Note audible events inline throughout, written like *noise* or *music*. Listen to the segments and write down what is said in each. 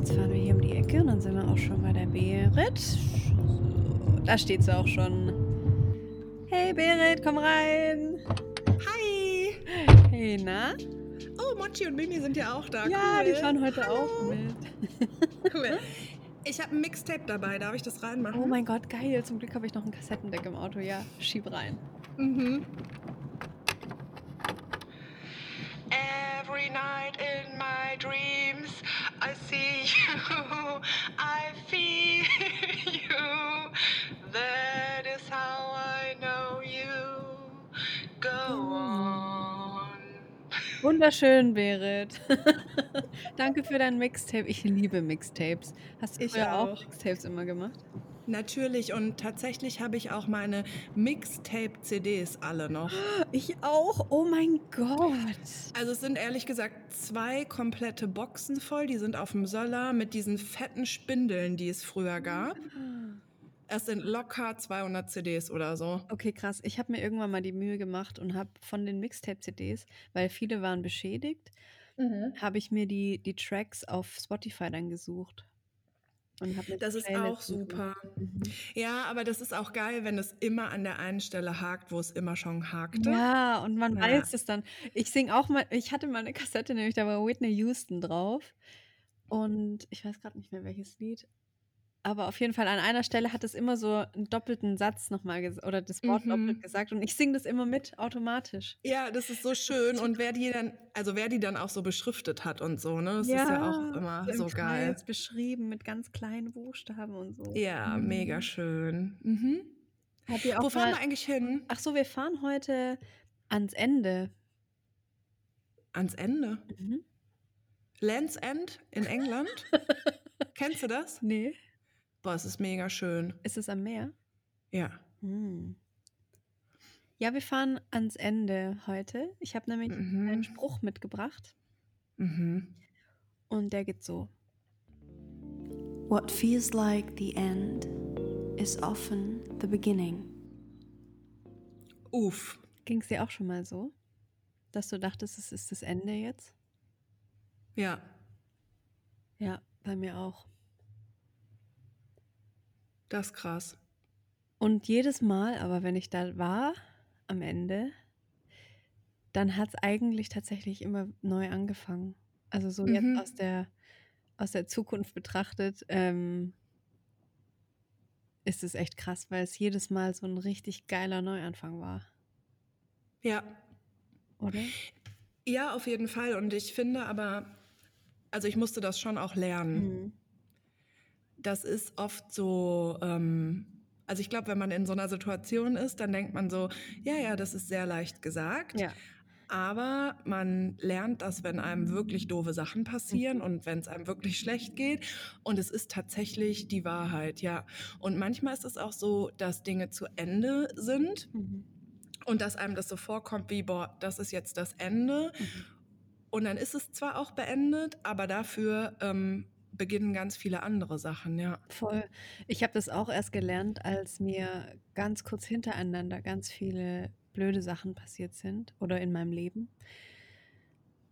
Jetzt fahren wir hier um die Ecke und dann sind wir auch schon bei der Berit. So, da steht sie auch schon. Hey Berit, komm rein. Hi! Hey, na? Oh, Mochi und Mimi sind ja auch da. Ja, cool. die fahren heute Hallo. auch mit. *laughs* Cool. Ich habe ein Mixtape dabei, darf ich das reinmachen? Oh mein Gott, geil. Zum Glück habe ich noch ein Kassettendeck im Auto. Ja, schieb rein. Mhm. Every night in my dreams I see *laughs* you, I feel *laughs* you. That is how I know you. Go on. Wunderschön, Berit. *laughs* Danke für dein Mixtape. Ich liebe Mixtapes. Hast du Ich früher auch auch. Mixtapes immer gemacht? Natürlich und tatsächlich habe ich auch meine Mixtape-CDs alle noch. Ich auch. Oh mein Gott. Also es sind ehrlich gesagt zwei komplette Boxen voll, die sind auf dem Söller mit diesen fetten Spindeln, die es früher gab. Es sind locker 200 CDs oder so. Okay, krass. Ich habe mir irgendwann mal die Mühe gemacht und habe von den Mixtape-CDs, weil viele waren beschädigt, habe ich mir die, die Tracks auf Spotify dann gesucht. Und hab Das ist auch super. Mhm. Ja, aber das ist auch geil, wenn es immer an der einen Stelle hakt, wo es immer schon hakte. Ja, und man Ja. weiß es dann. Ich sing auch mal, ich hatte mal eine Kassette, nämlich da war Whitney Houston drauf. Und ich weiß gerade nicht mehr welches Lied. Aber auf jeden Fall an einer Stelle hat es immer so einen doppelten Satz nochmal gesagt oder das Wort Mhm. doppelt gesagt. Und ich singe das immer mit, automatisch. Ja, das ist so schön. Und wer die dann, also wer die dann auch so beschriftet hat und so, ne? Das ist ja auch immer im so geil. Kreis beschrieben mit ganz kleinen Buchstaben und so. Ja, Mhm. mega schön. Mhm. Habt ihr auch Wo fahren mal, wir eigentlich hin? Ach so, wir fahren heute ans Ende. Ans Ende. Mhm. Land's End in England. *laughs* Kennst du das? Nee. Boah, es ist mega schön. Ist es am Meer? Ja. Hm. Ja, wir fahren ans Ende heute. Ich habe nämlich Mhm. einen Spruch mitgebracht Mhm. und der geht so. What feels like the end is often the beginning. Uff. Ging es dir auch schon mal so, dass du dachtest, es ist das Ende jetzt? Ja. Ja, bei mir auch. Das ist krass. Und jedes Mal, aber wenn ich da war am Ende, dann hat es eigentlich tatsächlich immer neu angefangen. Also so Mhm. jetzt aus der, aus der Zukunft betrachtet, ähm, ist es echt krass, weil es jedes Mal so ein richtig geiler Neuanfang war, Ja. oder? Ja, auf jeden Fall. Und ich finde aber, also ich musste das schon auch lernen. Mhm. Das ist oft so, ähm, also ich glaube, wenn man in so einer Situation ist, dann denkt man so, ja, ja, das ist sehr leicht gesagt. Ja. Aber man lernt das, wenn einem wirklich doofe Sachen passieren Mhm. und wenn es einem wirklich schlecht geht. Und es ist tatsächlich die Wahrheit, ja. Und manchmal ist es auch so, dass Dinge zu Ende sind Mhm. und dass einem das so vorkommt wie, boah, das ist jetzt das Ende. Mhm. Und dann ist es zwar auch beendet, aber dafür ähm, beginnen ganz viele andere Sachen, ja. Voll. Ich habe das auch erst gelernt, als mir ganz kurz hintereinander ganz viele blöde Sachen passiert sind oder in meinem Leben.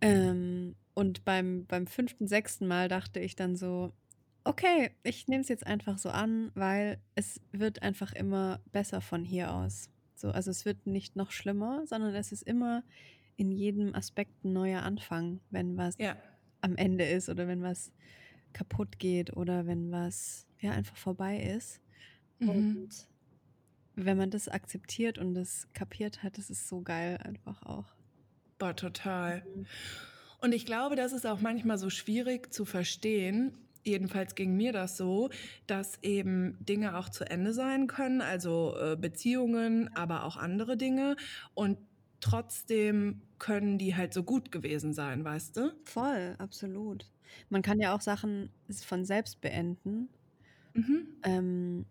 Ähm, und beim, beim fünften, sechsten Mal dachte ich dann so, okay, ich nehme es jetzt einfach so an, weil es wird einfach immer besser von hier aus. So, also es wird nicht noch schlimmer, sondern es ist immer in jedem Aspekt ein neuer Anfang, wenn was Ja, am Ende ist oder wenn was kaputt geht oder wenn was ja einfach vorbei ist. Mhm. Und wenn man das akzeptiert und das kapiert hat, das ist so geil einfach auch. boah, total. Und ich glaube, das ist auch manchmal so schwierig zu verstehen. Jedenfalls ging mir das so, dass eben Dinge auch zu Ende sein können, also äh, Beziehungen, aber auch andere Dinge. Und trotzdem können die halt so gut gewesen sein, weißt du? Voll, absolut. Man kann ja auch Sachen von selbst beenden. Mhm. Ähm,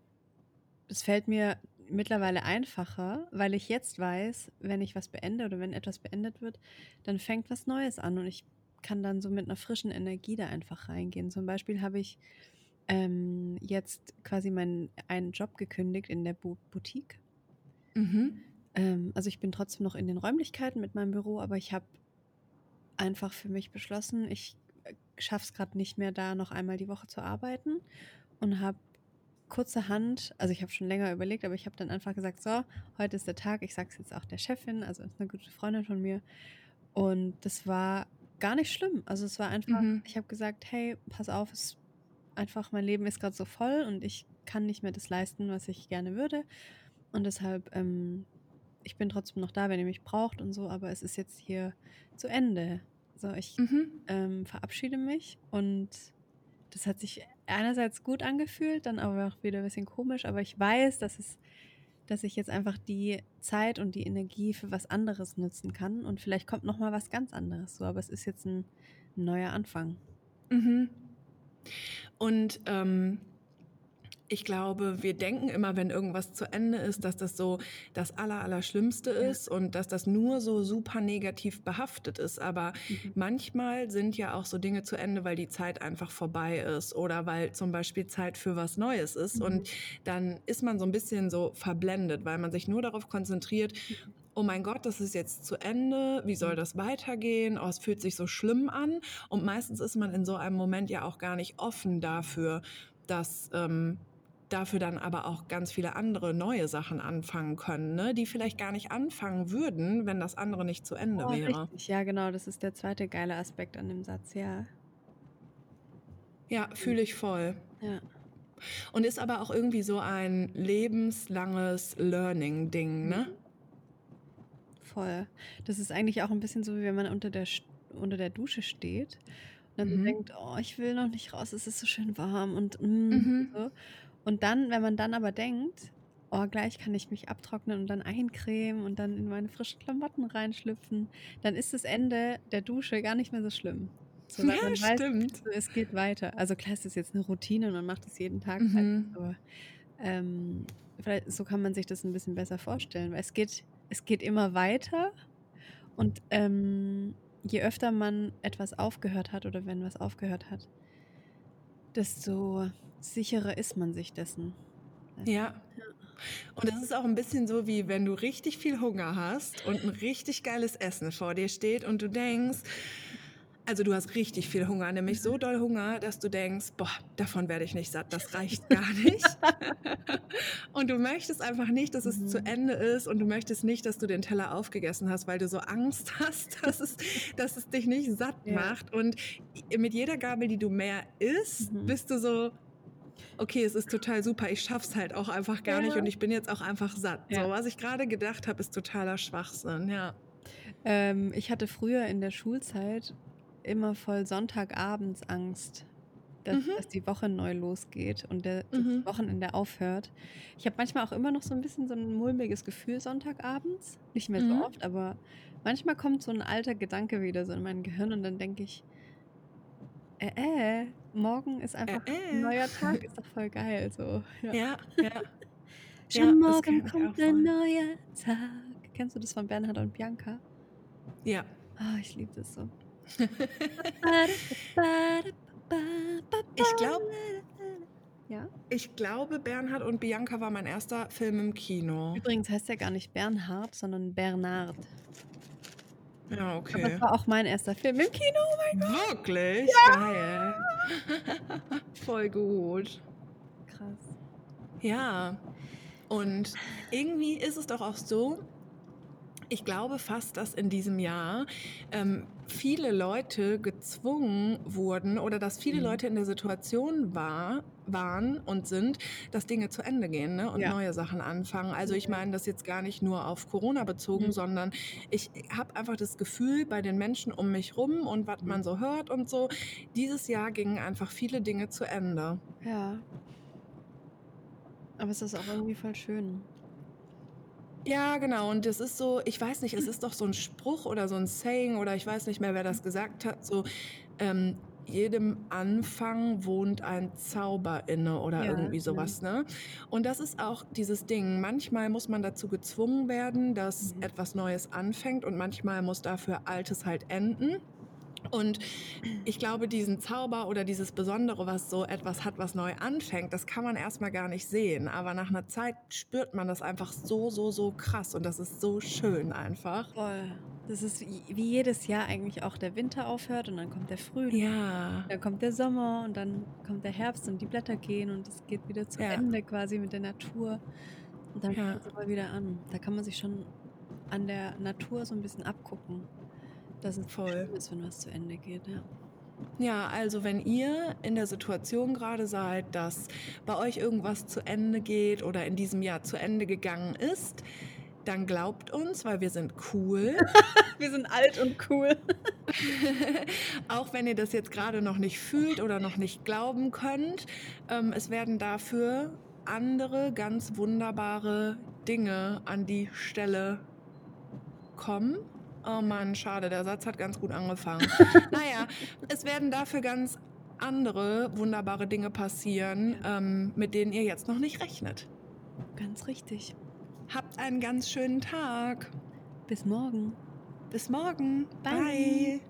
es fällt mir mittlerweile einfacher, weil ich jetzt weiß, wenn ich was beende oder wenn etwas beendet wird, dann fängt was Neues an und ich kann dann so mit einer frischen Energie da einfach reingehen. Zum Beispiel habe ich ähm, jetzt quasi meinen einen Job gekündigt in der Bu Boutique. Mhm. Ähm, also ich bin trotzdem noch in den Räumlichkeiten mit meinem Büro, aber ich habe einfach für mich beschlossen, ich schaffe es gerade nicht mehr, da noch einmal die Woche zu arbeiten und habe kurzerhand, also ich habe schon länger überlegt, aber ich habe dann einfach gesagt, so, heute ist der Tag, ich sage es jetzt auch der Chefin, also ist eine gute Freundin von mir. Und das war gar nicht schlimm. Also es war einfach, Mhm. ich habe gesagt, hey, pass auf, es einfach, mein Leben ist gerade so voll und ich kann nicht mehr das leisten, was ich gerne würde. Und deshalb, ähm, ich bin trotzdem noch da, wenn ihr mich braucht und so, aber es ist jetzt hier zu Ende. So, ich Mhm. ähm, verabschiede mich und das hat sich einerseits gut angefühlt, dann aber auch wieder ein bisschen komisch, aber ich weiß, dass es, dass ich jetzt einfach die Zeit und die Energie für was anderes nutzen kann und vielleicht kommt noch mal was ganz anderes so, aber es ist jetzt ein, ein neuer Anfang. Mhm. Und ähm, ich glaube, wir denken immer, wenn irgendwas zu Ende ist, dass das so das Aller, Allerschlimmste Ja. ist und dass das nur so super negativ behaftet ist. Aber Mhm. manchmal sind ja auch so Dinge zu Ende, weil die Zeit einfach vorbei ist oder weil zum Beispiel Zeit für was Neues ist. Mhm. Und dann ist man so ein bisschen so verblendet, weil man sich nur darauf konzentriert, oh mein Gott, das ist jetzt zu Ende, wie soll das weitergehen? Oh, es fühlt sich so schlimm an. Und meistens ist man in so einem Moment ja auch gar nicht offen dafür, dass ähm, dafür dann aber auch ganz viele andere neue Sachen anfangen können, ne? die vielleicht gar nicht anfangen würden, wenn das andere nicht zu Ende Oh, wäre. richtig, ja genau, das ist der zweite geile Aspekt an dem Satz, ja. Ja, fühle ich voll. Ja. Und ist aber auch irgendwie so ein lebenslanges Learning-Ding, ne? Voll. Das ist eigentlich auch ein bisschen so, wie wenn man unter der, unter der Dusche steht und dann Mhm. denkt, oh, ich will noch nicht raus, es ist so schön warm und mm, Mhm. so. Und dann, wenn man dann aber denkt, oh, gleich kann ich mich abtrocknen und dann eincremen und dann in meine frischen Klamotten reinschlüpfen, dann ist das Ende der Dusche gar nicht mehr so schlimm. So, Ja, man weiß, stimmt. es geht weiter. Also klar, es ist jetzt eine Routine und man macht es jeden Tag, Mhm. aber ähm, vielleicht so kann man sich das ein bisschen besser vorstellen, weil es geht, es geht immer weiter und ähm, je öfter man etwas aufgehört hat oder wenn was aufgehört hat, desto sicherer ist man sich dessen. Ja. Und es ist auch ein bisschen so, wie wenn du richtig viel Hunger hast und ein richtig geiles Essen vor dir steht und du denkst, also du hast richtig viel Hunger, nämlich so doll Hunger, dass du denkst, boah, davon werde ich nicht satt, das *laughs* reicht gar nicht. *laughs* und du möchtest einfach nicht, dass es Mhm. zu Ende ist und du möchtest nicht, dass du den Teller aufgegessen hast, weil du so Angst *laughs* hast, dass es, dass es dich nicht satt Ja. macht. Und mit jeder Gabel, die du mehr isst, Mhm. bist du so, okay, es ist total super, ich schaff's halt auch einfach gar nicht Ja. und ich bin jetzt auch einfach satt. Ja. So, was ich gerade gedacht habe, ist totaler Schwachsinn, ja. Ähm, ich hatte früher in der Schulzeit immer voll Sonntagabends Angst, dass, Mhm. dass die Woche neu losgeht und der, das Mhm. Wochenende aufhört. Ich habe manchmal auch immer noch so ein bisschen so ein mulmiges Gefühl Sonntagabends. Nicht mehr Mhm. so oft, aber manchmal kommt so ein alter Gedanke wieder so in mein Gehirn und dann denke ich, äh, äh, morgen ist einfach Äh, ein äh. neuer Tag, ist doch voll geil. So. Ja. Ja, ja. *laughs* Schon Ja, das morgen kommt ein neuer Tag. Kennst du das von Bernhard und Bianca? Ja. Ah, ich liebe das so. *laughs* Ich glaube, *laughs* Ja. ich glaube, Bernhard und Bianca war mein erster Film im Kino. Übrigens heißt er gar nicht Bernhard, sondern Bernard. Ja, Aber okay. es war auch mein erster Film im Kino. Oh mein Wirklich? Geil. *laughs* Voll gut. Krass. Ja. Und irgendwie ist es doch auch so, ich glaube fast, dass in diesem Jahr ähm, viele Leute gezwungen wurden oder dass viele Mhm. Leute in der Situation war, waren und sind, dass Dinge zu Ende gehen ne? und Ja. neue Sachen anfangen. Also ich meine das jetzt gar nicht nur auf Corona bezogen, Mhm. sondern ich habe einfach das Gefühl bei den Menschen um mich rum und was Mhm. man so hört und so, dieses Jahr gingen einfach viele Dinge zu Ende. Ja. Aber es ist auch irgendwie voll schön. Ja, genau. Und es ist so, ich weiß nicht, es ist doch so ein Spruch oder so ein Saying oder ich weiß nicht mehr, wer das gesagt hat. So, ähm, jedem Anfang wohnt ein Zauber inne oder Ja, irgendwie sowas, ne? Und das ist auch dieses Ding. Manchmal muss man dazu gezwungen werden, dass Mhm. etwas Neues anfängt und manchmal muss dafür Altes halt enden. Und ich glaube, diesen Zauber oder dieses Besondere, was so etwas hat, was neu anfängt, das kann man erstmal gar nicht sehen. Aber nach einer Zeit spürt man das einfach so, so, so krass. Und das ist so schön einfach. Voll. Das ist wie jedes Jahr eigentlich auch der Winter aufhört und dann kommt der Frühling, Ja. dann kommt der Sommer und dann kommt der Herbst und die Blätter gehen und es geht wieder zu Ja. Ende quasi mit der Natur. Und dann Ja. fängt es aber wieder an. Da kann man sich schon an der Natur so ein bisschen abgucken, dass es Voll. ist, wenn was zu Ende geht. Ja. Ja, also wenn ihr in der Situation gerade seid, dass bei euch irgendwas zu Ende geht oder in diesem Jahr zu Ende gegangen ist, dann glaubt uns, weil wir sind cool. *laughs* Wir sind alt und cool. *laughs* Auch wenn ihr das jetzt gerade noch nicht fühlt oder noch nicht glauben könnt, ähm, es werden dafür andere ganz wunderbare Dinge an die Stelle kommen. Oh Mann, schade, der Satz hat ganz gut angefangen. *laughs* naja, es werden dafür ganz andere wunderbare Dinge passieren, ähm, mit denen ihr jetzt noch nicht rechnet. Ganz richtig. Habt einen ganz schönen Tag. Bis morgen. Bis morgen. Bye. Bye.